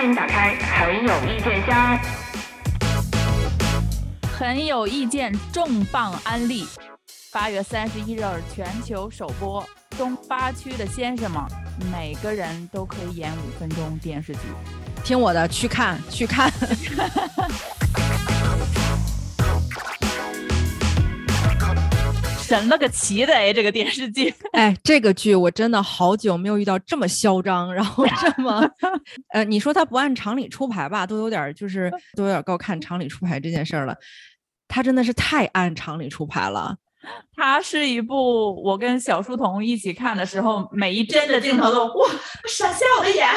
欢迎打开很有意见箱。很有意见，重磅安利！八月三十一日全球首播，东八区的先生们，每个人都可以演五分钟电视剧。听我的，去看，去看。神了个奇的哎，这个电视剧！哎，这个剧我真的好久没有遇到这么嚣张，然后这么 呃，你说他不按常理出牌吧，都有点就是 都有点高看常理出牌这件事儿了。他真的是太按常理出牌了。它是一部我跟小书童一起看的时候，每一帧的镜头都哇闪瞎我的眼。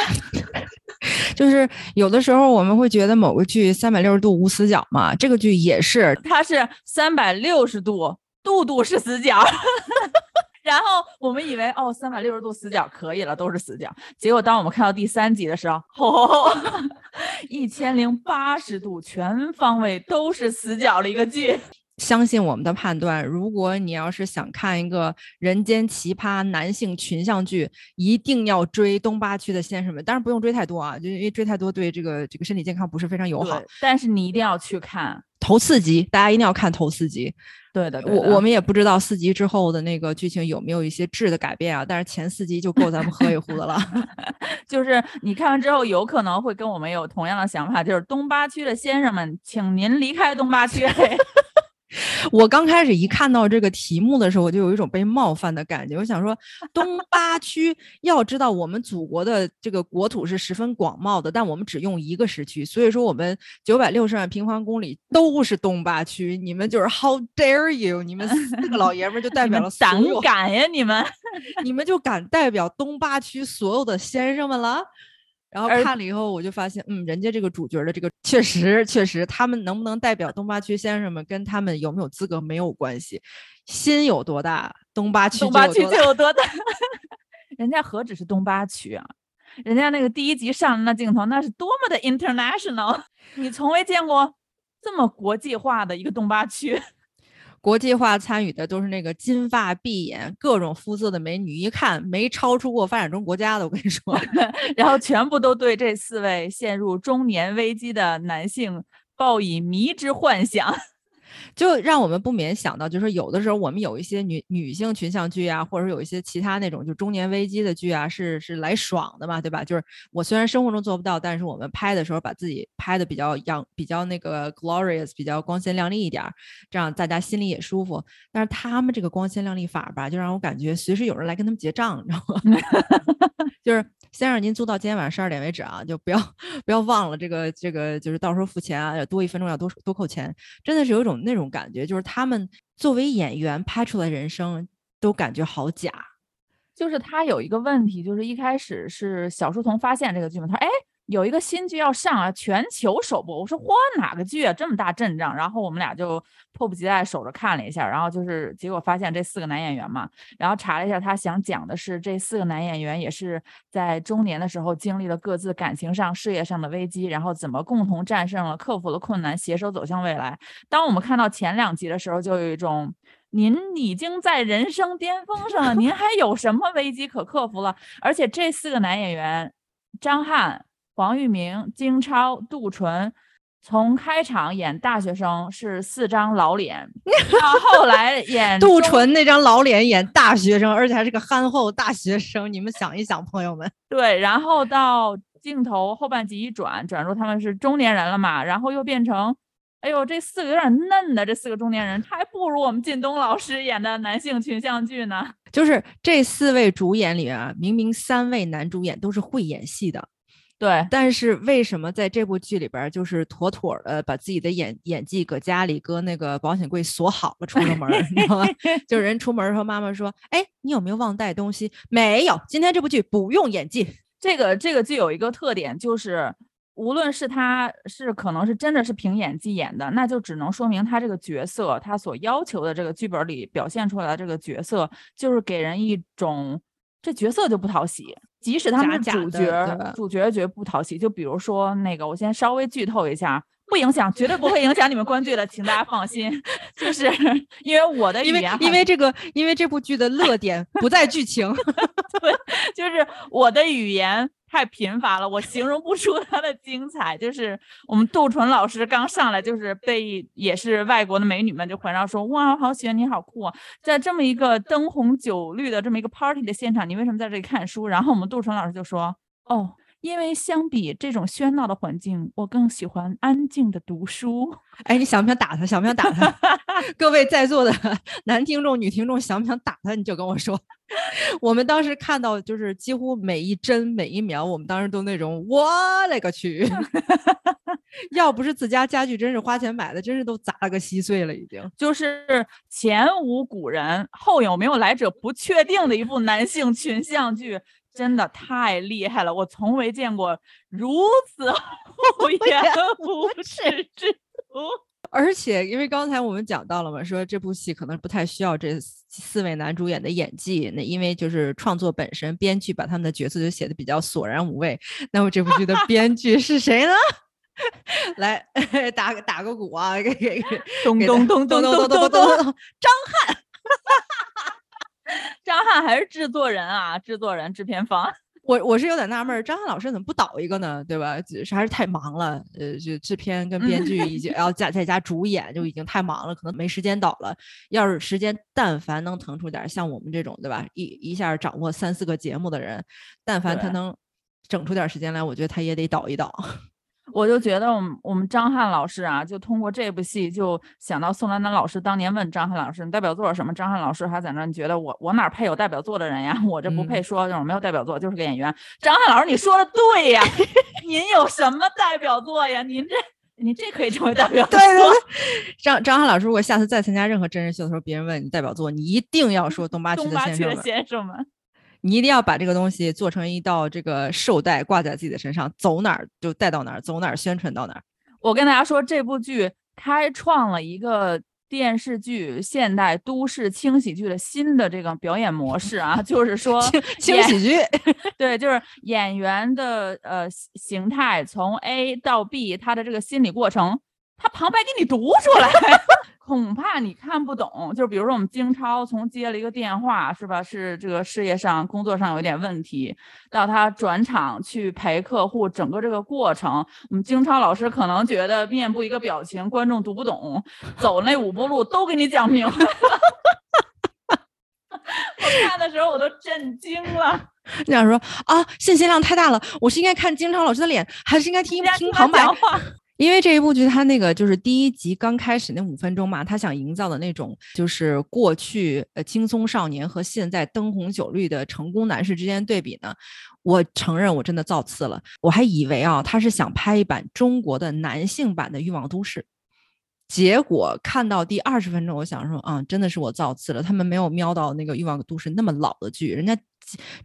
就是有的时候我们会觉得某个剧三百六十度无死角嘛，这个剧也是，它是三百六十度。度度是死角，然后我们以为哦，三百六十度死角可以了，都是死角。结果当我们看到第三集的时候，哦，一千零八十度全方位都是死角的一个剧。相信我们的判断，如果你要是想看一个人间奇葩男性群像剧，一定要追东八区的先生们。当然不用追太多啊，就因为追太多对这个这个身体健康不是非常友好。但是你一定要去看头四集，大家一定要看头四集。对的，我我们也不知道四集之后的那个剧情有没有一些质的改变啊，但是前四集就够咱们喝一壶的了。就是你看完之后，有可能会跟我们有同样的想法，就是东八区的先生们，请您离开东八区。我刚开始一看到这个题目的时候，我就有一种被冒犯的感觉。我想说，东八区要知道，我们祖国的这个国土是十分广袤的，但我们只用一个时区，所以说我们九百六十万平方公里都是东八区。你们就是 How dare you！你们四个老爷们就 代表了胆敢呀！你们，你们就敢代表东八区所有的先生们了？然后看了以后，我就发现，嗯，人家这个主角的这个确实确实，他们能不能代表东八区先生们，跟他们有没有资格没有关系，心有多大，东八区东八区就有多大。人家何止是东八区啊，人家那个第一集上的那镜头，那是多么的 international，你从未见过这么国际化的一个东八区。国际化参与的都是那个金发碧眼、各种肤色的美女，一看没超出过发展中国家的，我跟你说，然后全部都对这四位陷入中年危机的男性抱以迷之幻想。就让我们不免想到，就是有的时候我们有一些女女性群像剧啊，或者有一些其他那种就中年危机的剧啊，是是来爽的嘛，对吧？就是我虽然生活中做不到，但是我们拍的时候把自己拍的比较阳，比较那个 glorious，比较光鲜亮丽一点，这样大家心里也舒服。但是他们这个光鲜亮丽法吧，就让我感觉随时有人来跟他们结账，你知道吗？就是先生，您租到今天晚上十二点为止啊，就不要 不要忘了这个这个，就是到时候付钱啊，要多一分钟要多多扣钱，真的是有一种那种感觉，就是他们作为演员拍出来人生都感觉好假。就是他有一个问题，就是一开始是小书童发现这个剧本，他说哎。有一个新剧要上啊，全球首播。我说嚯，哪个剧啊，这么大阵仗？然后我们俩就迫不及待守着看了一下。然后就是结果发现这四个男演员嘛，然后查了一下，他想讲的是这四个男演员也是在中年的时候经历了各自感情上、事业上的危机，然后怎么共同战胜了、克服了困难，携手走向未来。当我们看到前两集的时候，就有一种您已经在人生巅峰上了，您还有什么危机可克服了？而且这四个男演员，张翰。黄玉明、金超、杜淳，从开场演大学生是四张老脸，到后来演杜淳那张老脸演大学生，而且还是个憨厚大学生。你们想一想，朋友们，对，然后到镜头后半集一转，转入他们是中年人了嘛，然后又变成，哎呦，这四个有点嫩的，这四个中年人还不如我们靳东老师演的男性群像剧呢。就是这四位主演里啊，明明三位男主演都是会演戏的。对，但是为什么在这部剧里边，就是妥妥的把自己的演演技搁家里搁那个保险柜锁好了，出了门，你知道吗？就 人出门时候，妈妈说：“哎，你有没有忘带东西？”没有。今天这部剧不用演技。这个这个剧有一个特点，就是无论是他是可能是真的是凭演技演的，那就只能说明他这个角色他所要求的这个剧本里表现出来的这个角色，就是给人一种这角色就不讨喜。即使他们是主角，主角觉得不讨喜。就比如说那个，我先稍微剧透一下，不影响，绝对不会影响你们观剧的，请大家放心。就是因为我的语言，因为这个，因为这部剧的 乐点不在剧情，对，就是我的语言太贫乏了，我形容不出它的精彩。就是我们杜淳老师刚上来，就是被也是外国的美女们就环绕说：“哇，好喜欢你，好酷啊！”在这么一个灯红酒绿的这么一个 party 的现场，你为什么在这里看书？然后我们杜淳老师就说：“哦。”因为相比这种喧闹的环境，我更喜欢安静的读书。哎，你想不想打他？想不想打他？各位在座的 男听众、女听众，想不想打他？你就跟我说。我们当时看到，就是几乎每一帧、每一秒，我们当时都那种，我勒个去！要不是自家家具真是花钱买的，真是都砸了个稀碎了，已经。就是前无古人，后有没有来者不确定的一部男性群像剧。真的太厉害了，我从未见过如此 厚颜无耻之徒。而且，因为刚才我们讲到了嘛，说这部戏可能不太需要这四位男主演的演技，那因为就是创作本身，编剧把他们的角色就写的比较索然无味。那么这部剧的编剧是谁呢？来打个打个鼓啊，给给给，咚咚咚咚咚咚咚咚，张翰。张翰还是制作人啊，制作人制片方。我我是有点纳闷，张翰老师怎么不导一个呢？对吧？是还是太忙了。呃，就制片跟编剧已经要加再加主演，就已经太忙了，可能没时间导了。要是时间但凡能腾出点，像我们这种对吧？一一下掌握三四个节目的人，但凡他能整出点时间来，我觉得他也得导一导。我就觉得我们我们张翰老师啊，就通过这部戏就想到宋丹丹老师当年问张翰老师你代表作是什么？张翰老师还在那，你觉得我我哪配有代表作的人呀？我这不配说这种没有代表作，就是个演员。张翰老师，你说的对呀，您有什么代表作呀？您这您这可以成为代表作。对对对，张张翰老师，如果下次再参加任何真人秀的时候，别人问你代表作，你一定要说东八区的先生们。你一定要把这个东西做成一道这个绶带，挂在自己的身上，走哪儿就带到哪儿，走哪儿宣传到哪儿。我跟大家说，这部剧开创了一个电视剧现代都市轻喜剧的新的这个表演模式啊，就是说轻喜剧，对，就是演员的呃形态从 A 到 B，他的这个心理过程，他旁白给你读出来。恐怕你看不懂，就比如说我们京超从接了一个电话，是吧？是这个事业上、工作上有点问题，到他转场去陪客户，整个这个过程，我们京超老师可能觉得面部一个表情，观众读不懂，走那五步路都给你讲明白了。我看的时候我都震惊了，你想说啊，信息量太大了，我是应该看京超老师的脸，还是应该听听旁白？因为这一部剧，它那个就是第一集刚开始那五分钟嘛，他想营造的那种就是过去呃轻松少年和现在灯红酒绿的成功男士之间对比呢，我承认我真的造次了，我还以为啊他是想拍一版中国的男性版的欲望都市，结果看到第二十分钟，我想说啊，真的是我造次了，他们没有瞄到那个欲望都市那么老的剧，人家。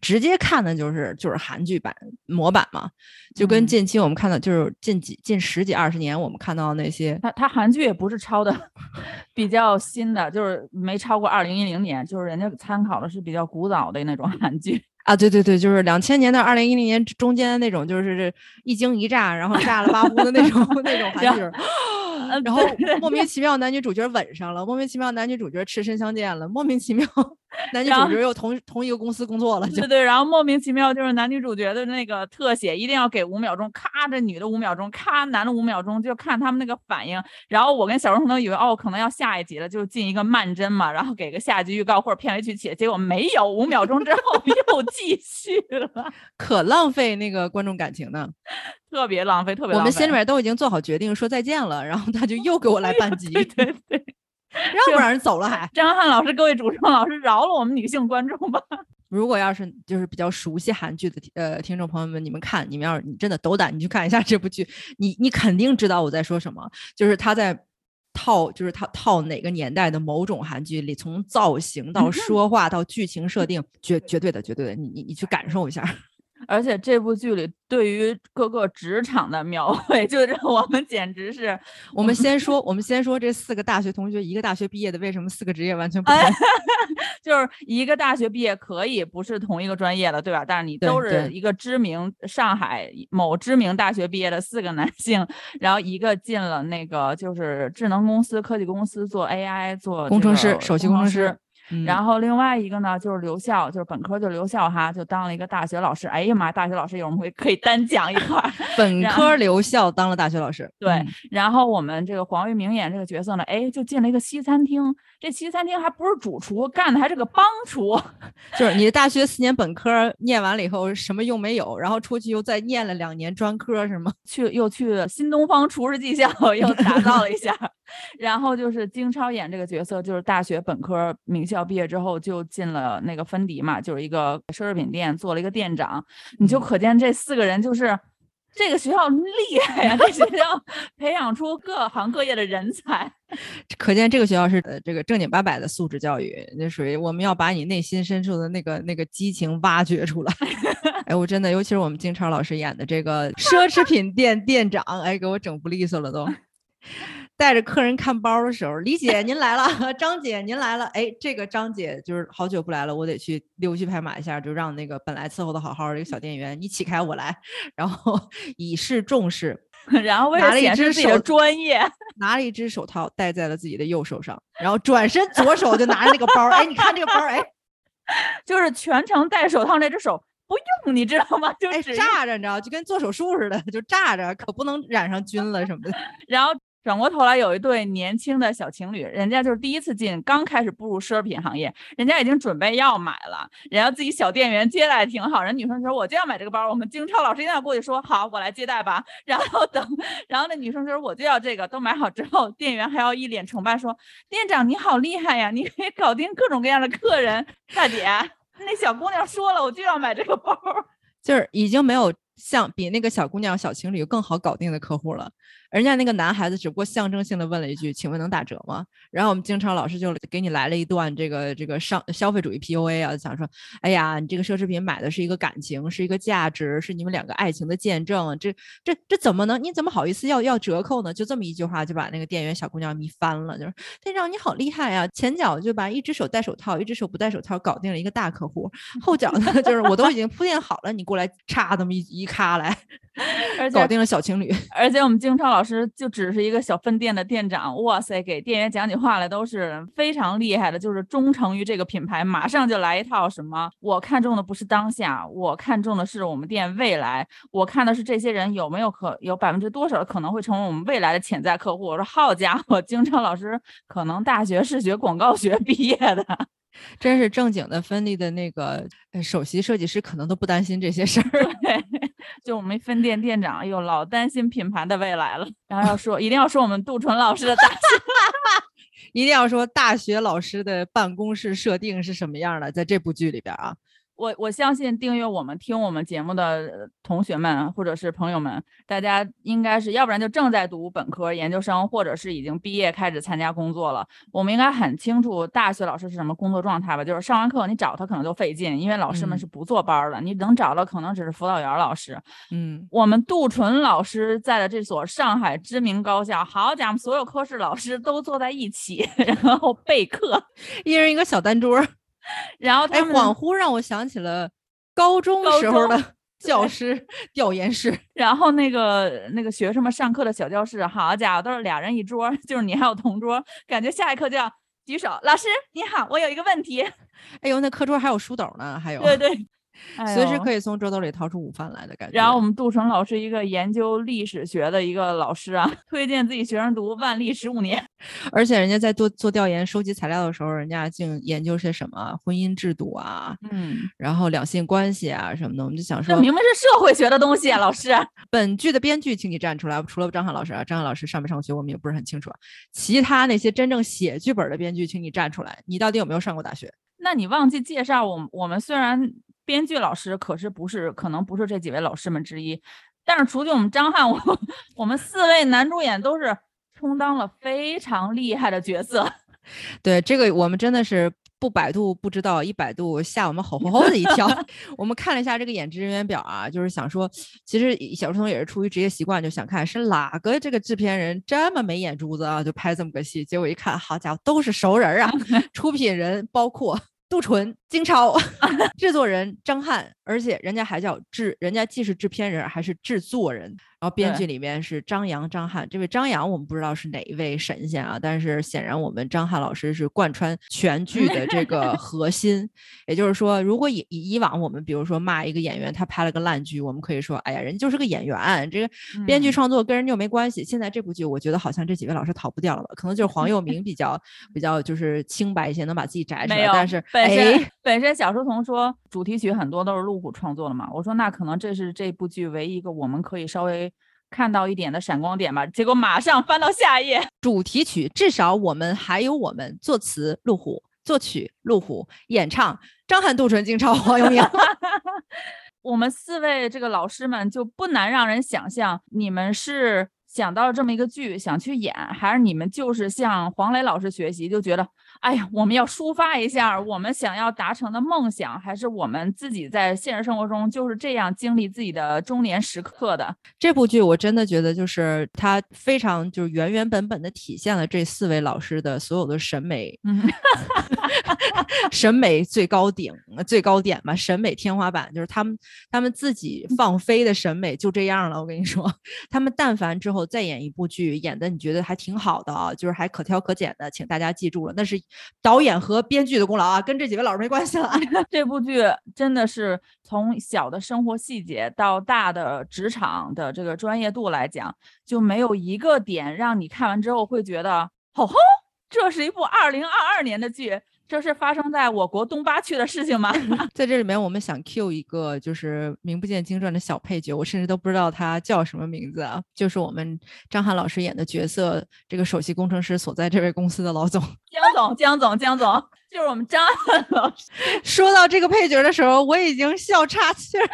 直接看的就是就是韩剧版模板嘛，就跟近期我们看到就是近几近十几二十年我们看到那些，它它韩剧也不是抄的，比较新的，就是没超过二零一零年，就是人家参考的是比较古早的那种韩剧。啊，对对对，就是两千年到二零一零年中间的那种，就是一惊一乍，然后炸了八呼的那种那种 韩剧。然后莫名其妙男女主角吻上了，莫名其妙男女主角赤身相见了，莫名其妙 男女主角又同同一个公司工作了，对对，然后莫名其妙就是男女主角的那个特写一定要给五秒钟，咔，这女的五秒钟，咔，男的五秒钟，就看他们那个反应。然后我跟小荣可能以为哦，可能要下一集了，就进一个慢帧嘛，然后给个下一集预告或者片尾曲起，结果没有，五秒钟之后 又继续了，可浪费那个观众感情呢。特别浪费，特别。我们心里面都已经做好决定说再见了，然后他就又给我来半集，对对，让不让人走了还？张翰老师，各位主创老师，饶了我们女性观众吧。如果要是就是比较熟悉韩剧的呃听众朋友们，你们看，你们要是你真的斗胆，你去看一下这部剧，你你肯定知道我在说什么，就是他在套，就是他套哪个年代的某种韩剧里，从造型到说话到剧情设定，绝绝对的，绝对的，你你你去感受一下。而且这部剧里对于各个职场的描 绘，就让我们简直是。我们先 说，我们先说这四个大学同学，一个大学毕业的，为什么四个职业完全不同？就是一个大学毕业可以不是同一个专业的，对吧？但是你都是一个知名上海某知名大学毕业的四个男性，然后一个进了那个就是智能公司、科技公司做 AI 做工程师、首席工程师。嗯然后另外一个呢，就是留校，就是本科就留校哈，就当了一个大学老师。哎呀妈，大学老师有我们会可以单讲一块儿。本科留校当了大学老师，对嗯然后我们这个黄玉明演这个角色呢，哎，就进了一个西餐厅。这西餐厅还不是主厨，干的还是个帮厨。就是你的大学四年本科念完了以后什么用没有，然后出去又再念了两年专科是吗？去又去新东方厨师技校 又打造了一下，然后就是金超演这个角色，就是大学本科名校毕业之后就进了那个芬迪嘛，就是一个奢侈品店做了一个店长，你就嗯可见这四个人就是。这个学校厉害呀、这学校培养出各行各业的人才。可见这个学校是呃这个正经八百的素质教育，那属于我们要把你内心深处的那个那个激情挖掘出来。哎，我真的，尤其是我们金超老师演的这个奢侈品店店长，哎，给我整不利索了都。带着客人看包的时候，李 姐您来了，张姐您来了，哎，这个张姐就是好久不来了，我得去溜须拍马一下，就让那个本来伺候的好好的一个小店员，你起开我来，然后以示重视，然后为了拿了一只显示自己的手专业，拿了一只手套戴在了自己的右手上，然后转身左手就拿着那个包儿，哎，你看这个包儿，哎就是全程戴手套那只手不用，你知道吗？就炸着，你知道，就跟做手术似的，就炸着，可不能染上菌了什么的。然后转过头来，有一对年轻的小情侣，人家就是第一次进，刚开始步入奢侈品行业，人家已经准备要买了，人家自己小店员接待挺好，人女生说我就要买这个包，我们经超老师一定要过去说好，我来接待吧。然后等，然后那女生就说我就要这个，都买好之后，店员还要一脸崇拜说，店长你好厉害呀，你可以搞定各种各样的客人，大姐。那小姑娘说了，我就要买这个包。就是已经没有像比那个小姑娘、小情侣更好搞定的客户了。人家那个男孩子只不过象征性的问了一句：“请问能打折吗？”然后我们经常老师就给你来了一段这个这个上消费主义 PUA 啊，想说：“哎呀，你这个奢侈品买的是一个感情，是一个价值，是你们两个爱情的见证，这这这怎么能？你怎么好意思要要折扣呢？”就这么一句话就把那个店员小姑娘迷翻了，就是店长你好厉害呀、前脚就把一只手戴手套，一只手不戴手套搞定了一个大客户，后脚呢就是我都已经铺垫好了，你过来插这么一一咔来，而且搞定了小情侣。而且我们经超老师就只是一个小分店的店长，哇塞，给店员讲起话来都是非常厉害的，就是忠诚于这个品牌，马上就来一套什么，我看中的不是当下，我看中的是我们店未来，我看的是这些人有没有可有百分之多少的可能会成为我们未来的潜在客户。我说好家伙，经超老师可能大学是学广告学 毕业的，真是正经的芬利的那个呃首席设计师，可能都不担心这些事儿。对，就我们分店店长，哎呦，老担心品牌的未来了。然后要说，一定要说我们杜淳老师的大学 一定要说大学老师的办公室设定是什么样的，在这部剧里边啊，我我相信订阅我们、听我们节目的呃同学们或者是朋友们，大家应该是要不然就正在读本科、研究生，或者是已经毕业开始参加工作了。我们应该很清楚大学老师是什么工作状态吧？就是上完课你找他可能就费劲，因为老师们嗯是不坐班儿的，你能找到可能只是辅导员老师。嗯，我们杜淳老师在的这所上海知名高校，好家伙，所有科室老师都坐在一起，然后备课，一人一个小单桌然后他们恍惚让我想起了高中时候的 教师调研室。然后那个那个学生们上课的小教室，好家伙，都是俩人一桌，就是你还有同桌，感觉下一课就要举手，老师你好，我有一个问题。哎呦，那课桌还有书斗呢，还有对对，以。随时可以从桌兜里掏出午饭来的感觉。然后我们杜成老师一个研究历史学的一个老师啊，推荐自己学生读《万历十五年 》。而且人家在做做调研、收集材料的时候，人家竟研究些什么婚姻制度啊，嗯，然后两性关系啊什么的。我们就想说，这明明是社会学的东西啊，老师。本剧的编剧，请你站出来。除了张翰老师啊，张翰老师上没上过学，我们也不是很清楚啊。其他那些真正写剧本的编剧，请你站出来。你到底有没有上过大学？那你忘记介绍我们，我们虽然编剧老师，可是不是可能不是这几位老师们之一，但是除去我们张翰，我我们四位男主演都是充当了非常厉害的角色。对这个，我们真的是不百度不知道，一百度吓我们吼吼吼的一跳。我们看了一下这个演职人员表啊，就是想说，其实小书童也是出于职业习惯，就想看是哪个这个制片人这么没眼珠子啊，就拍这么个戏。结果一看，好家伙，都是熟人儿啊！出品人包括杜淳、金超，制作人张翰，而且人家还叫制，人家既是制片人还是制作人。然后编剧里面是张扬、张翰，这位张扬我们不知道是哪一位神仙啊，但是显然我们张翰老师是贯穿全剧的这个 核心。也就是说，如果以以以往我们比如说骂一个演员他拍了个烂剧，我们可以说，哎呀，人家就是个演员，这个编剧创作跟人家又没关系。现在这部剧，我觉得好像这几位老师逃不掉了吧？可能就是黄 佑明比较比较就是清白一些，能把自己摘出来。但是本身哎，本身小书童说主题曲很多都是路虎创作的嘛，我说那可能这是这部剧唯一一个我们可以稍微看到一点的闪光点吧。结果马上翻到下一页，主题曲至少我们还有我们作词路虎，作曲路虎，演唱张翰、杜淳、金超、黄永明。我们四位这个老师们就不难让人想象，你们是想到了这么一个剧想去演，还是你们就是向黄磊老师学习，就觉得哎呀，我们要抒发一下我们想要达成的梦想，还是我们自己在现实生活中就是这样经历自己的中年时刻的？这部剧我真的觉得就是它非常就是原原本本的体现了这四位老师的所有的审美，嗯，审美最高顶、最高点吧，审美天花板就是他们他们自己放飞的审美就这样了。我跟你说，他们但凡之后再演一部剧，演的你觉得还挺好的啊，就是还可挑可拣的，请大家记住了，那是导演和编剧的功劳啊，跟这几位老师没关系了。这部剧真的是从小的生活细节到大的职场的这个专业度来讲，就没有一个点让你看完之后会觉得，吼吼，这是一部二零二二年的剧，这是发生在我国东八区的事情吗？在这里面，我们想 Q 一个就是名不见经传的小配角，我甚至都不知道他叫什么名字啊，就是我们张翰老师演的角色，这个首席工程师所在这位公司的老总。江总，江总，江总，就是我们张翰老师。说到这个配角的时候，我已经笑岔气儿。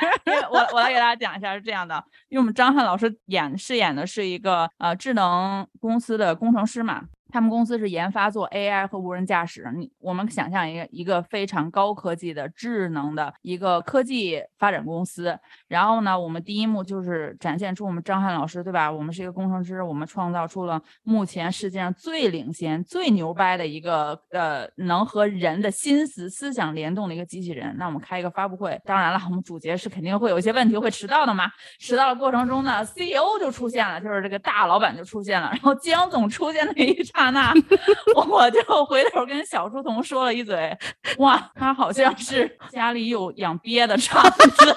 我我来给大家讲一下，是这样的，因为我们张翰老师演饰演的是一个呃智能公司的工程师嘛。他们公司是研发做 AI 和无人驾驶。你我们想象一个一个非常高科技的智能的一个科技发展公司。然后呢，我们第一幕就是展现出我们张翰老师，对吧？我们是一个工程师，我们创造出了目前世界上最领先、最牛掰的一个呃能和人的心思思想联动的一个机器人。那我们开一个发布会，当然了，我们主角是肯定会有一些问题，会迟到的嘛。迟到的过程中呢，CEO 就出现了，就是这个大老板就出现了。然后江总出现那一刹那，我就回头跟小书童说了一嘴，哇，他好像是家里有养鳖的场子。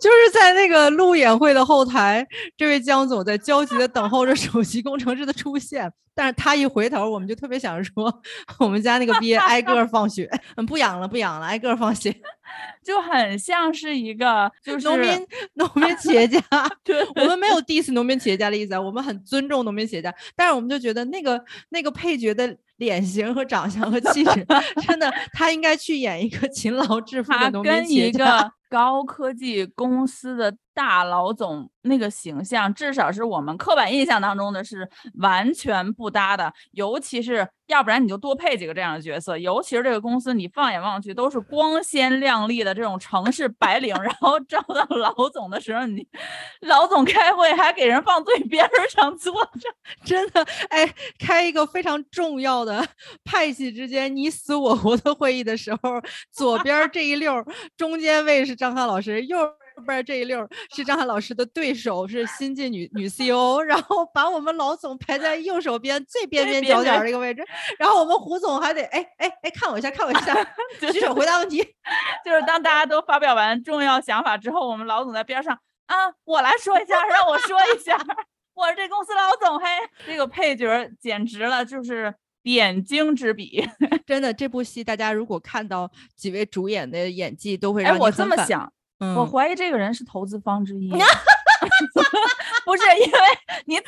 就是在那个路演会的后台，这位江总在焦急的等候着首席工程师的出现，但是他一回头，我们就特别想说，我们家那个鳖挨个放血，嗯，不养了，不养了，挨个放血，就很像是一个就是农民农民企业家。对我们没有 diss 农民企业家的意思啊，我们很尊重农民企业家，但是我们就觉得那个那个配角的脸型和长相和气质，真的他应该去演一个勤劳致富的农民跟一企业家。个高科技公司的大老总那个形象，至少是我们刻板印象当中的是完全不搭的。尤其是要不然你就多配几个这样的角色，尤其是这个公司，你放眼望去都是光鲜亮丽的这种城市白领，然后招到老总的时候，你老总开会还给人放最边上坐着，真的，哎，开一个非常重要的 派系之间你死我活的会议的时候，左边这一溜，中间位是张翰老师，右边儿这一溜儿是张翰老师的对手，是新晋女女 CEO，然后把我们老总排在右手边最边边角角这个位置，然后我们胡总还得哎哎哎看我一下，看我一下，举手回答问题。就是当大家都发表完重要想法之后，我们老总在边上啊，我来说一下，让我说一下，我是这公司老总，嘿，这个配角儿简直了，就是点睛之笔。真的，这部戏大家如果看到几位主演的演技，都会哎，让你我这么想，嗯，我怀疑这个人是投资方之一。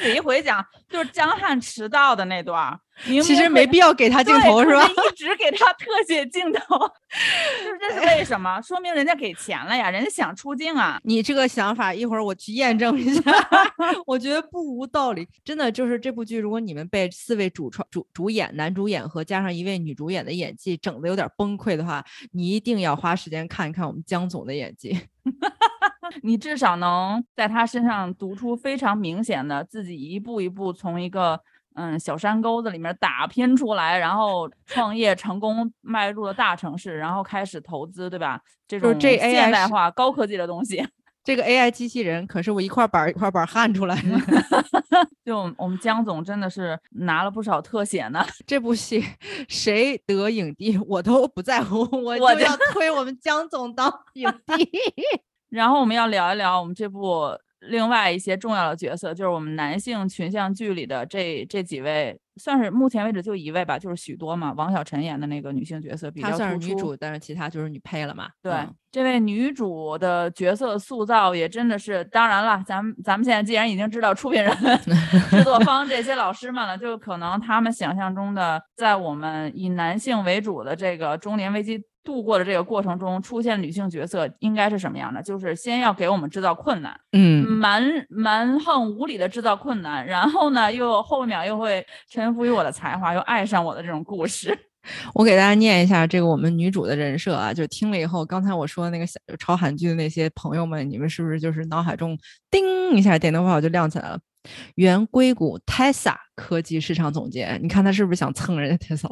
不是因为你仔细回讲，就是江汉迟到的那段其实没必要给他镜头是吧？可一直给他特写镜头，就是这是为什么？说明人家给钱了呀，人家想出镜啊。你这个想法，一会儿我去验证一下，我觉得不无道理。真的就是这部剧，如果你们被四位主创、主主演、男主演和加上一位女主演的演技整的有点崩溃的话，你一定要花时间看一看我们江总的演技。你至少能在他身上读出非常明显的自己一步一步从一个嗯小山沟子里面打拼出来，然后创业成功，迈入了大城市，然后开始投资，对吧？这种现代化、高科技的东西。这个 AI 机器人可是我一块板儿一块板儿焊出来的。就我们江总真的是拿了不少特写呢。这部戏谁得影帝我都不在乎，我就要推我们江总当影帝。然后我们要聊一聊我们这部另外一些重要的角色，就是我们男性群像剧里的这这几位，算是目前为止就一位吧，就是许多嘛，王小晨演的那个女性角色比较她算是突出女主，但是其他就是女配了嘛。对，嗯这位女主的角色塑造也真的是，当然了，咱们咱们现在既然已经知道出品人、制作方这些老师们了，就可能他们想象中的，在我们以男性为主的这个中年危机度过的这个过程中，出现女性角色应该是什么样的？就是先要给我们制造困难，嗯，蛮蛮横无理的制造困难，然后呢，又后一秒又会臣服于我的才华，又爱上我的这种故事。我给大家念一下这个我们女主的人设啊，就听了以后，刚才我说的那个小炒韩剧的那些朋友们，你们是不是就是脑海中叮一下电灯泡就亮起来了？原硅谷 Tesla 科技市场总监，你看他是不是想蹭人家 Tesla？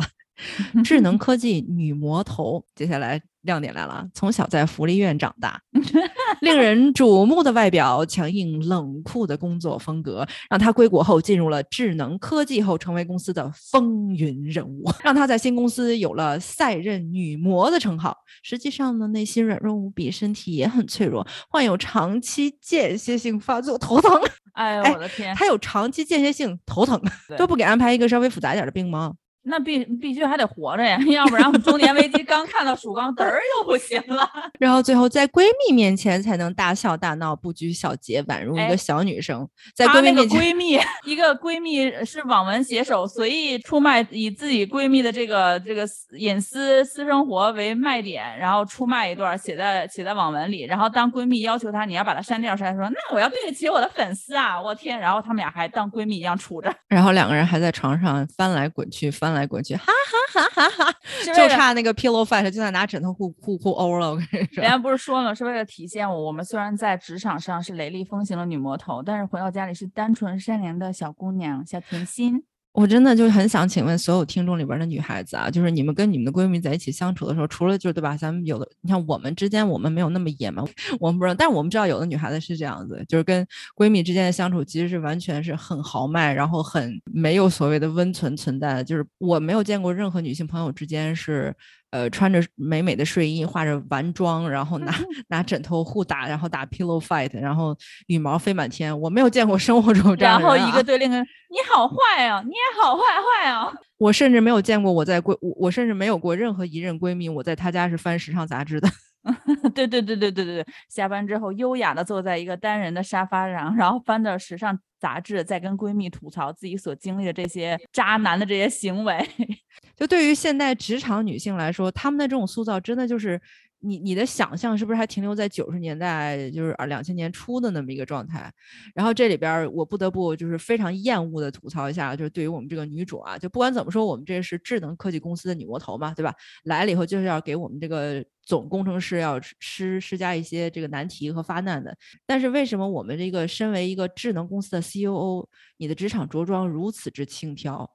智能 科技女魔头，接下来亮点来了，从小在福利院长大，令人瞩目的外表，强硬冷酷的工作风格，让她归国后进入了智能科技后，成为公司的风云人物，让她在新公司有了“赛任女魔”的称号。实际上呢，内心软弱无比，身体也很脆弱，患有长期间歇性发作头疼。哎呦哎我的天！她有长期间歇性头疼，都不给安排一个稍微复杂一点的病吗？那必必须还得活着呀，要不然我们中年危机刚看到曙光，嘚儿又不行了。然后最后在闺蜜面前才能大笑大闹，不拘小节，宛如一哎个小女生。在闺蜜面前，闺蜜，一个闺蜜是网文写手，随意出卖以自己闺蜜的这个这个私隐私私生活为卖点，然后出卖一段写在写在网文里，然后当闺蜜要求她你要把它删掉时，她说那我要对得起我的粉丝啊，我天！然后他们俩还当闺蜜一样处着，然后两个人还在床上翻来滚去，翻来滚去，哈哈哈哈哈，就差那个 pillow fight 就在拿枕头互互互殴了。我跟你说人，家不是说了，是为了体现我，我们虽然在职场上是雷厉风行的女魔头，但是回到家里是单纯善良的小姑娘、小甜心。我真的就很想请问所有听众里边的女孩子啊，就是你们跟你们的闺蜜在一起相处的时候，除了就对吧，咱们有的，你看我们之间我们没有那么野蛮，我们不知道，但是我们知道有的女孩子是这样子，就是跟闺蜜之间的相处其实是完全是很豪迈，然后很没有所谓的温存存在的，就是我没有见过任何女性朋友之间是。呃，穿着美美的睡衣，化着完妆，然后拿拿枕头互打，然后打 pillow fight，然后羽毛飞满天。我没有见过生活中这样然后一个对另一个，你好坏啊，你也好坏坏啊。我甚至没有见过我在闺，我我甚至没有过任何一任闺蜜，我在她家是翻时尚杂志的。对对对对对对对，下班之后优雅的坐在一个单人的沙发上，然后翻着时尚杂志，再跟闺蜜吐槽自己所经历的这些渣男的这些行为。就对于现代职场女性来说，她们的这种塑造真的就是你你的想象是不是还停留在九十年代，就是啊两千年初的那么一个状态？然后这里边我不得不就是非常厌恶的吐槽一下，就是对于我们这个女主啊，就不管怎么说，我们这是智能科技公司的女魔头嘛，对吧？来了以后就是要给我们这个总工程师要施施加一些这个难题和发难的。但是为什么我们这个身为一个智能公司的 COO，你的职场着装如此之轻佻？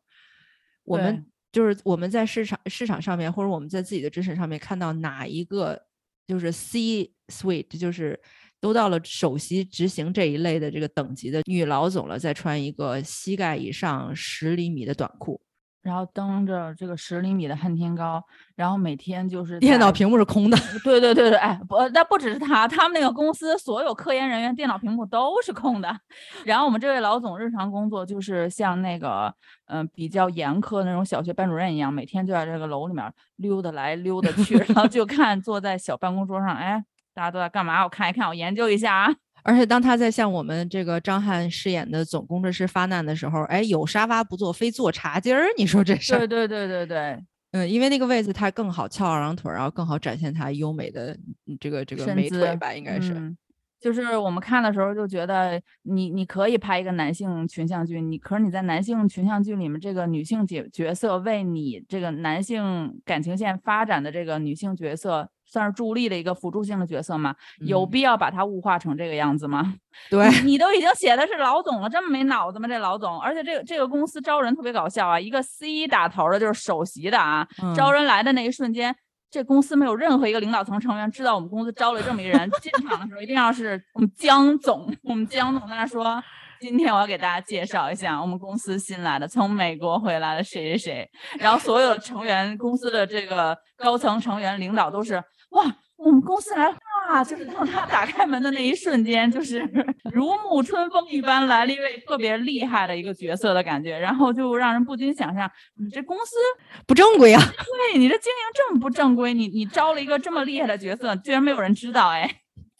我们就是我们在市场市场上面，或者我们在自己的职场上面看到哪一个就是 C suite，就是都到了首席执行这一类的这个等级的女老总了，再穿一个膝盖以上十厘米的短裤，然后蹬着这个十厘米的恨天高，然后每天就是电脑屏幕是空的。对对对对，哎，不，那不只是他，他们那个公司所有科研人员电脑屏幕都是空的。然后我们这位老总日常工作就是像那个，嗯、比较严苛的那种小学班主任一样，每天就在这个楼里面溜达来溜达去，然后就 看坐在小办公桌上，哎，大家都在干嘛？我看一看，我研究一下啊。而且当他在向我们这个张翰饰演的总工程师发难的时候，哎，有沙发不坐，非坐茶几儿，你说这事儿？对对对对对，嗯，因为那个位子他更好翘二郎腿儿，然后更好展现他优美的嗯这个这个美腿吧，应该是。嗯就是我们看的时候就觉得你你可以拍一个男性群像剧，你可是你在男性群像剧里面这个女性角角色为你这个男性感情线发展的这个女性角色算是助力的一个辅助性的角色嘛，有嗯必要把它物化成这个样子吗？对，你都已经写的是老总了，这么没脑子吗？这老总，而且这个这个公司招人特别搞笑啊，一个 C 打头的，就是首席的啊，招嗯人来的那一瞬间。这公司没有任何一个领导层成员知道我们公司招了这么一个人，进场的时候一定要是我们江总，我们江总在那说，今天我要给大家介绍一下我们公司新来的从美国回来的谁谁谁，然后所有的成员，公司的这个高层成员、领导都是哇，我们公司来了哇！就是当他打开门的那一瞬间，就是 如沐春风一般来了一位特别厉害的一个角色的感觉，然后就让人不禁想象，你这公司不正规啊。对你这经营这么不正规，你你招了一个这么厉害的角色，居然没有人知道，哎，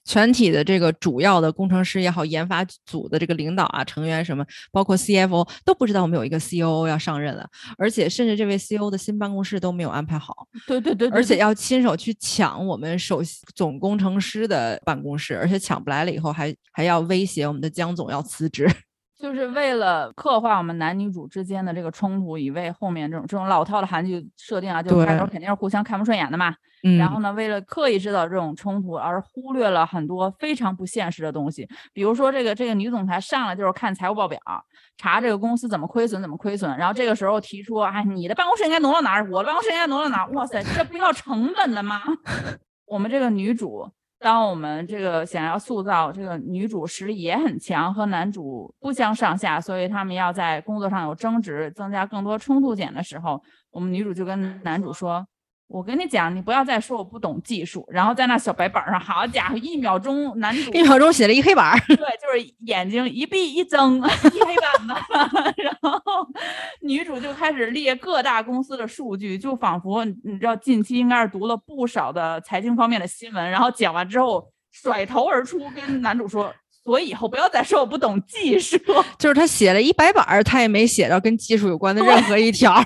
全体的这个主要的工程师也好，研发组的这个领导啊、成员什么，包括 CFO 都不知道我们有一个 COO 要上任了，而且甚至这位 COO 的新办公室都没有安排好，对对对而且要亲手去抢我们首席总工程师的办公室，而且抢不来了以后还还要威胁我们的江总要辞职。就是为了刻画我们男女主之间的这个冲突，以为后面这种这种老套的韩剧设定啊，就开头肯定是互相看不顺眼的嘛。嗯，然后呢，为了刻意制造这种冲突，而忽略了很多非常不现实的东西，比如说这个这个女总裁上来就是看财务报表，查这个公司怎么亏损怎么亏损，然后这个时候提出，哎，你的办公室应该挪到哪儿，我的办公室应该挪到哪儿，哇塞，这不要成本了吗？我们这个女主。当我们这个想要塑造这个女主实力也很强，和男主不相上下，所以他们要在工作上有争执，增加更多冲突点的时候，我们女主就跟男主说：“我跟你讲，你不要再说我不懂技术。”然后在那小白板上，好家伙，一秒钟男主一秒钟写了一黑板儿。对，就是眼睛一闭一睁，一黑板子，然后女主就开始列各大公司的数据，就仿佛你知道近期应该是读了不少的财经方面的新闻，然后讲完之后甩头而出，跟男主说。所以以后不要再说我不懂技术，就是他写了一白板儿，他也没写到跟技术有关的任何一条儿。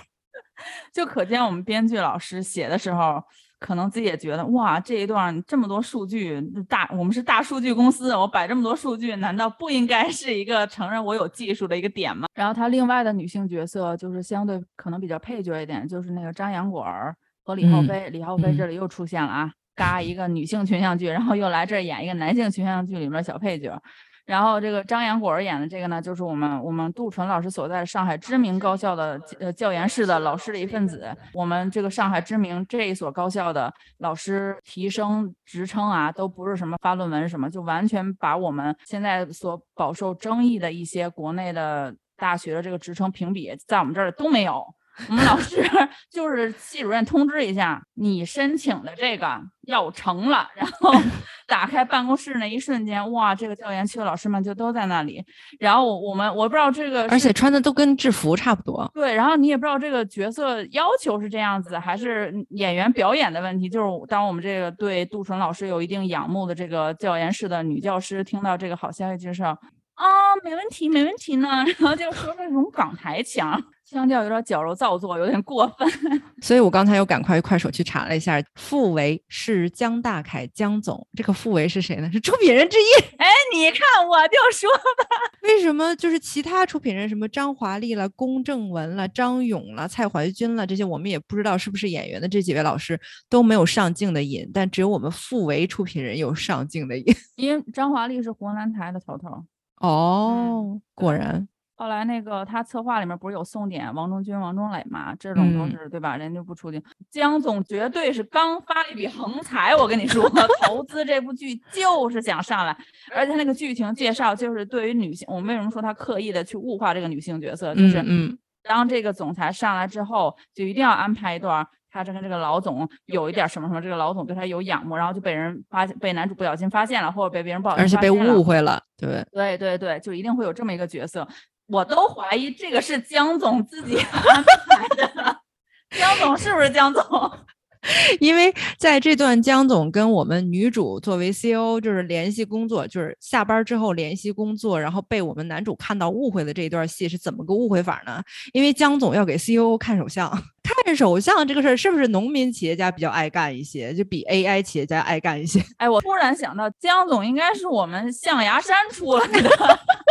就可见我们编剧老师写的时候，可能自己也觉得哇，这一段这么多数据，大我们是大数据公司，我摆这么多数据，难道不应该是一个承认我有技术的一个点吗？然后他另外的女性角色就是相对可能比较配角一点，就是那个张扬果儿和李浩嗯飞，李浩飞这里又出现了啊，嘎一个女性群像剧，然后又来这儿演一个男性群像剧里面的小配角。然后这个张扬果儿演的这个呢，就是我们我们杜淳老师所在上海知名高校的呃教研室的老师的一份子。我们这个上海知名这一所高校的老师提升职称啊，都不是什么发论文什么，就完全把我们现在所饱受争议的一些国内的大学的这个职称评比，在我们这儿都没有。我们老师就是系主任通知一下，你申请的这个要成了，然后 打开办公室那一瞬间，哇，这个教研区的老师们就都在那里。然后我我们我不知道这个而且穿的都跟制服差不多。对，然后你也不知道这个角色要求是这样子，还是演员表演的问题。就是当我们这个对杜淳老师有一定仰慕的这个教研室的女教师听到这个好消息之后，啊，没问题，没问题呢，然后就说那种港台腔，腔调有点矫揉造作，有点过分。所以我刚才又赶快快手去查了一下，傅维是江大凯江总，这个傅维是谁呢？是出品人之一。哎，你看我就说吧 为什么就是其他出品人什么张华丽了、龚正文了、张勇了、蔡怀军了这些，我们也不知道是不是演员的这几位老师都没有上镜的瘾，但只有我们傅维出品人有上镜的瘾。因为张华丽是湖南台的头头。哦，果然，后来那个他策划里面不是有宋典、王中军、王中磊嘛？这种都嗯是、对吧？人家不出镜，江总绝对是刚发了一笔横财，我跟你说，投资这部剧就是想上来，而且那个剧情介绍就是对于女性，我们为什么说他刻意的去物化这个女性角色，就是嗯嗯，当这个总裁上来之后，就一定要安排一段儿。他这跟这个老总有一点什么什么，这个老总对他有仰慕，然后就被人发现，被男主不小心发现了，或者被别人不小心而且被误会了，对。对对对，就一定会有这么一个角色。我都怀疑这个是江总自己安排的。江总是不是江总？因为在这段江总跟我们女主作为 CEO 就是联系工作，就是下班之后联系工作，然后被我们男主看到误会的这一段戏是怎么个误会法呢？因为江总要给 CEO 看手相，看手相这个事儿是不是农民企业家比较爱干一些，就比 AI 企业家爱干一些？哎，我突然想到，江总应该是我们象牙山出来的，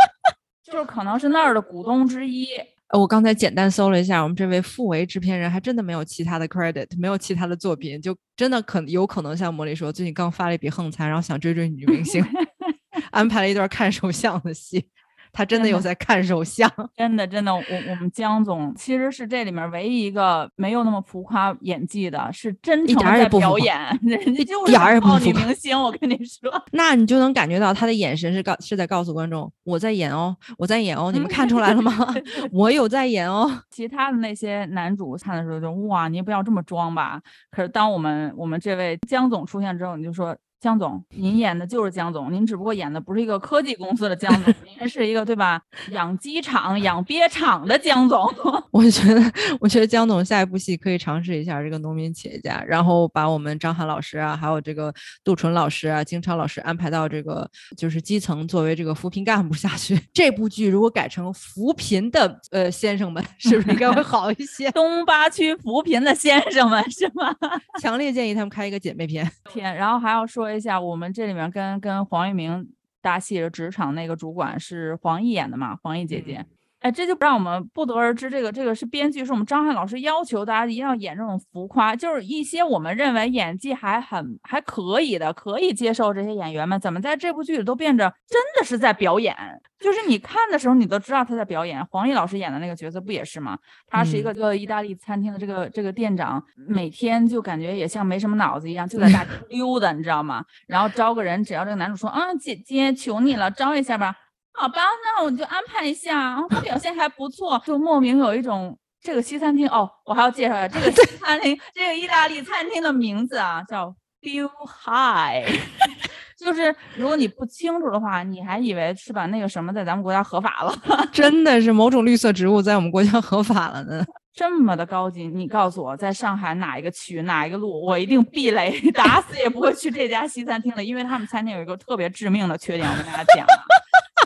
就是可能是那儿的股东之一。呃，我刚才简单搜了一下，我们这位傅维制片人还真的没有其他的 credit，没有其他的作品，就真的可有可能像茉莉说，最近刚发了一笔横财，然后想追追女明星，安排了一段看手相的戏。他真的有在看手相，真的真的，我我们江总其实是这里面唯一一个没有那么浮夸演技的，是真诚在表演，人家就是泡女明星。我跟你说，那你就能感觉到他的眼神是告是在告诉观众，我在演哦，我在演哦，你们看出来了吗？我有在演哦。其他的那些男主看的时候就哇，你不要这么装吧。可是当我们我们这位江总出现之后，你就说。江总，您演的就是江总，您只不过演的不是一个科技公司的江总，您是一个对吧？养鸡场、养鳖场的江总。我觉得，我觉得江总下一部戏可以尝试一下这个农民企业家，然后把我们张翰老师啊，还有这个杜淳老师啊、金超老师安排到这个就是基层，作为这个扶贫干部下去。这部剧如果改成扶贫的呃先生们，是不是应该会 好一些？东八区扶贫的先生们是吗？强烈建议他们开一个姐妹篇。天，然后还要说。一下，我们这里面跟跟黄一鸣搭戏的职场那个主管是黄奕演的嘛？黄奕姐姐。哎，这就让我们不得而知，这个这个是编剧，是我们张翰老师要求大家一定要演这种浮夸，就是一些我们认为演技还很还可以的，可以接受这些演员们，怎么在这部剧里都变着真的是在表演？就是你看的时候，你都知道他在表演。黄奕老师演的那个角色不也是吗？他是一个个意大利餐厅的这个这个店长，每天就感觉也像没什么脑子一样，就在大厅 溜达，你知道吗？然后招个人，只要这个男主说啊，姐姐求你了，招一下吧。好吧，那我就安排一下。他表现还不错，就莫名有一种这个西餐厅哦，我还要介绍一下这个 西餐厅，这个意大利餐厅的名字啊，叫 Bill High。就是如果你不清楚的话，你还以为是把那个什么在咱们国家合法了，真的是某种绿色植物在我们国家合法了呢。这么的高级，你告诉我，在上海哪一个区哪一个路，我一定避雷，打死也不会去这家西餐厅的，因为他们餐厅有一个特别致命的缺点，我跟大家讲。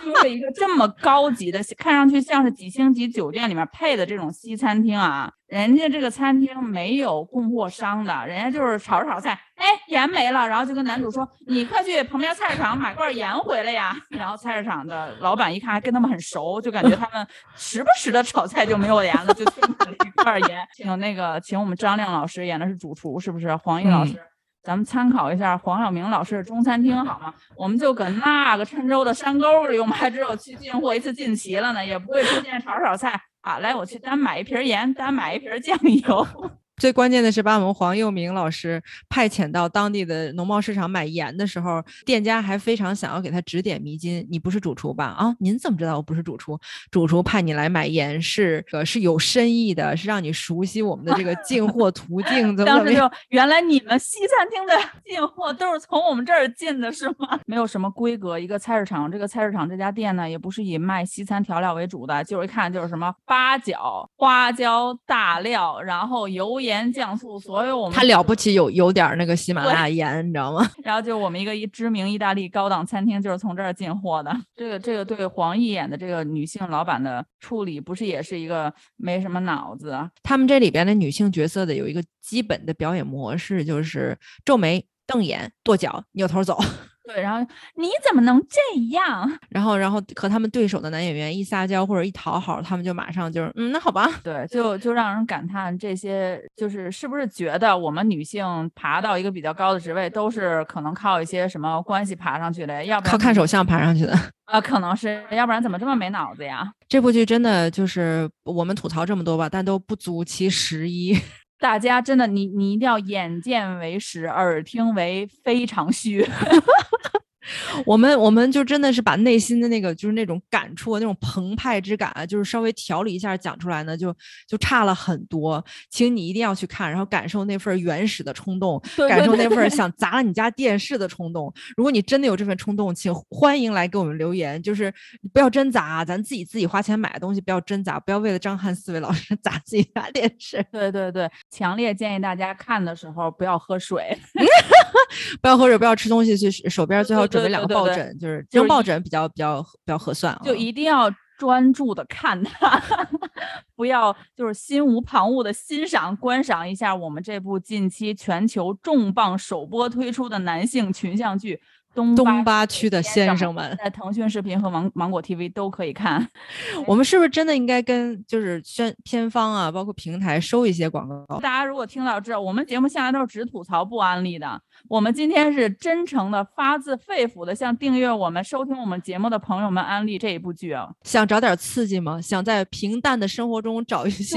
就是一个这么高级的，看上去像是几星级酒店里面配的这种西餐厅啊，人家这个餐厅没有供货商的，人家就是炒着炒菜，哎，盐没了，然后就跟男主说，你快去旁边菜市场买罐盐回来呀。然后菜市场的老板一看还跟他们很熟，就感觉他们时不时的炒菜就没有盐了，就去买了一罐盐。请那个，请我们张亮老师演的是主厨，是不是？黄奕老师。咱们参考一下黄晓明老师的中餐厅好吗？我们就搁那个郴州的山沟里，我们还只有去进货一次进齐了呢，也不会出现炒炒菜啊。来，我去单买一瓶盐，单买一瓶酱油。最关键的是，把我们黄佑明老师派遣到当地的农贸市场买盐的时候，店家还非常想要给他指点迷津。你不是主厨吧？啊，您怎么知道我不是主厨？主厨派你来买盐是呃是有深意的，是让你熟悉我们的这个进货 途径。当时就原来你们西餐厅的 进货都是从我们这儿进的，是吗？没有什么规格，一个菜市场，这个菜市场这家店呢，也不是以卖西餐调料为主的，就是一看就是什么八角、花椒、大料，然后油。盐酱醋，所有我们他了不起，有有点那个喜马拉雅盐，你知道吗？然后就我们一个一知名意大利高档餐厅，就是从这儿进货的。这个这个对黄奕演的这个女性老板的处理，不是也是一个没什么脑子？他们这里边的女性角色的有一个基本的表演模式，就是皱眉、瞪眼、跺脚、扭头走。对，然后你怎么能这样？然后，然后和他们对手的男演员一撒娇或者一讨好，他们就马上就是嗯，那好吧。对，就就让人感叹这些，就是是不是觉得我们女性爬到一个比较高的职位，都是可能靠一些什么关系爬上去的？要不靠看手相爬上去的？啊，可能是，要不然怎么这么没脑子呀？这部剧真的就是我们吐槽这么多吧，但都不足其十一。大家真的，你你一定要眼见为实，耳听为非常虚。我们我们就真的是把内心的那个就是那种感触那种澎湃之感，就是稍微调理一下讲出来呢，就就差了很多。请你一定要去看，然后感受那份原始的冲动，感受那份想砸了你家电视的冲动。如果你真的有这份冲动，请欢迎来给我们留言。就是不要真砸，咱自己自己花钱买的东西不要真砸，不要为了张翰四位老师 砸自己家电视。对对对，强烈建议大家看的时候不要喝水，不要喝水，不要吃东西，去手边最好。准备两个抱枕，就是扔抱枕比较比较比较合算啊。就一定要专注的看它，不要就是心无旁骛的欣赏观赏一下我们这部近期全球重磅首播推出的男性群像剧《东东八区的先生们，在腾讯视频和芒芒果 TV 都可以看。我们是不是真的应该跟就是宣片方啊，包括平台收一些广告？大家如果听到这，我们节目向来都是只吐槽不安利的。我们今天是真诚的、发自肺腑的向订阅我们、收听我们节目的朋友们安利这一部剧啊！想找点刺激吗？想在平淡的生活中找一 些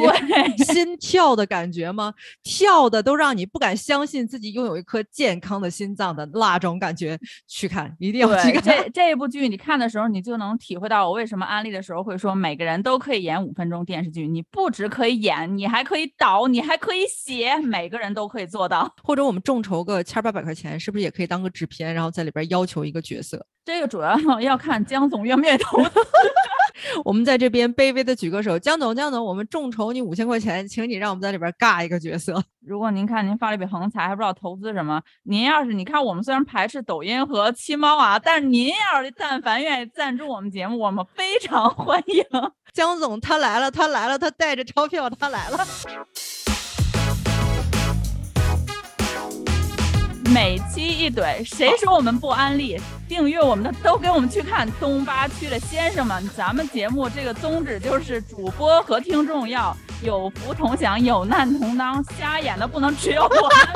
心跳的感觉吗？跳的都让你不敢相信自己拥有一颗健康的心脏的那种感觉，去看，一定要去看。这这一部剧，你看的时候，你就能体会到我为什么安利的时候会说每个人都可以演五分钟电视剧。你不只可以演，你还可以导，你还可以写，每个人都可以做到。或者我们众筹个千八百。百块钱是不是也可以当个制片，然后在里边要求一个角色？这个主要 要看江总愿不愿意投资。我们在这边卑微的举个手，江总，江总，我们众筹你五千块钱，请你让我们在里边尬一个角色。如果您看您发了一笔横财，还不知道投资什么，您要是你看我们虽然排斥抖音和七猫啊，但是您要是但凡愿意赞助我们节目，我们非常欢迎。江总他来了，他来了，他带着钞票他来了。每期一怼，谁说我们不安利？订阅我们的都给我们去看东八区的先生们。咱们节目这个宗旨就是主播和听众要有福同享，有难同当。瞎眼的不能只有我们，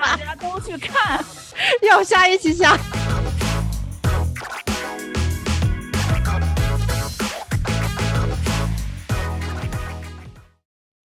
大家都去看，要瞎一起瞎。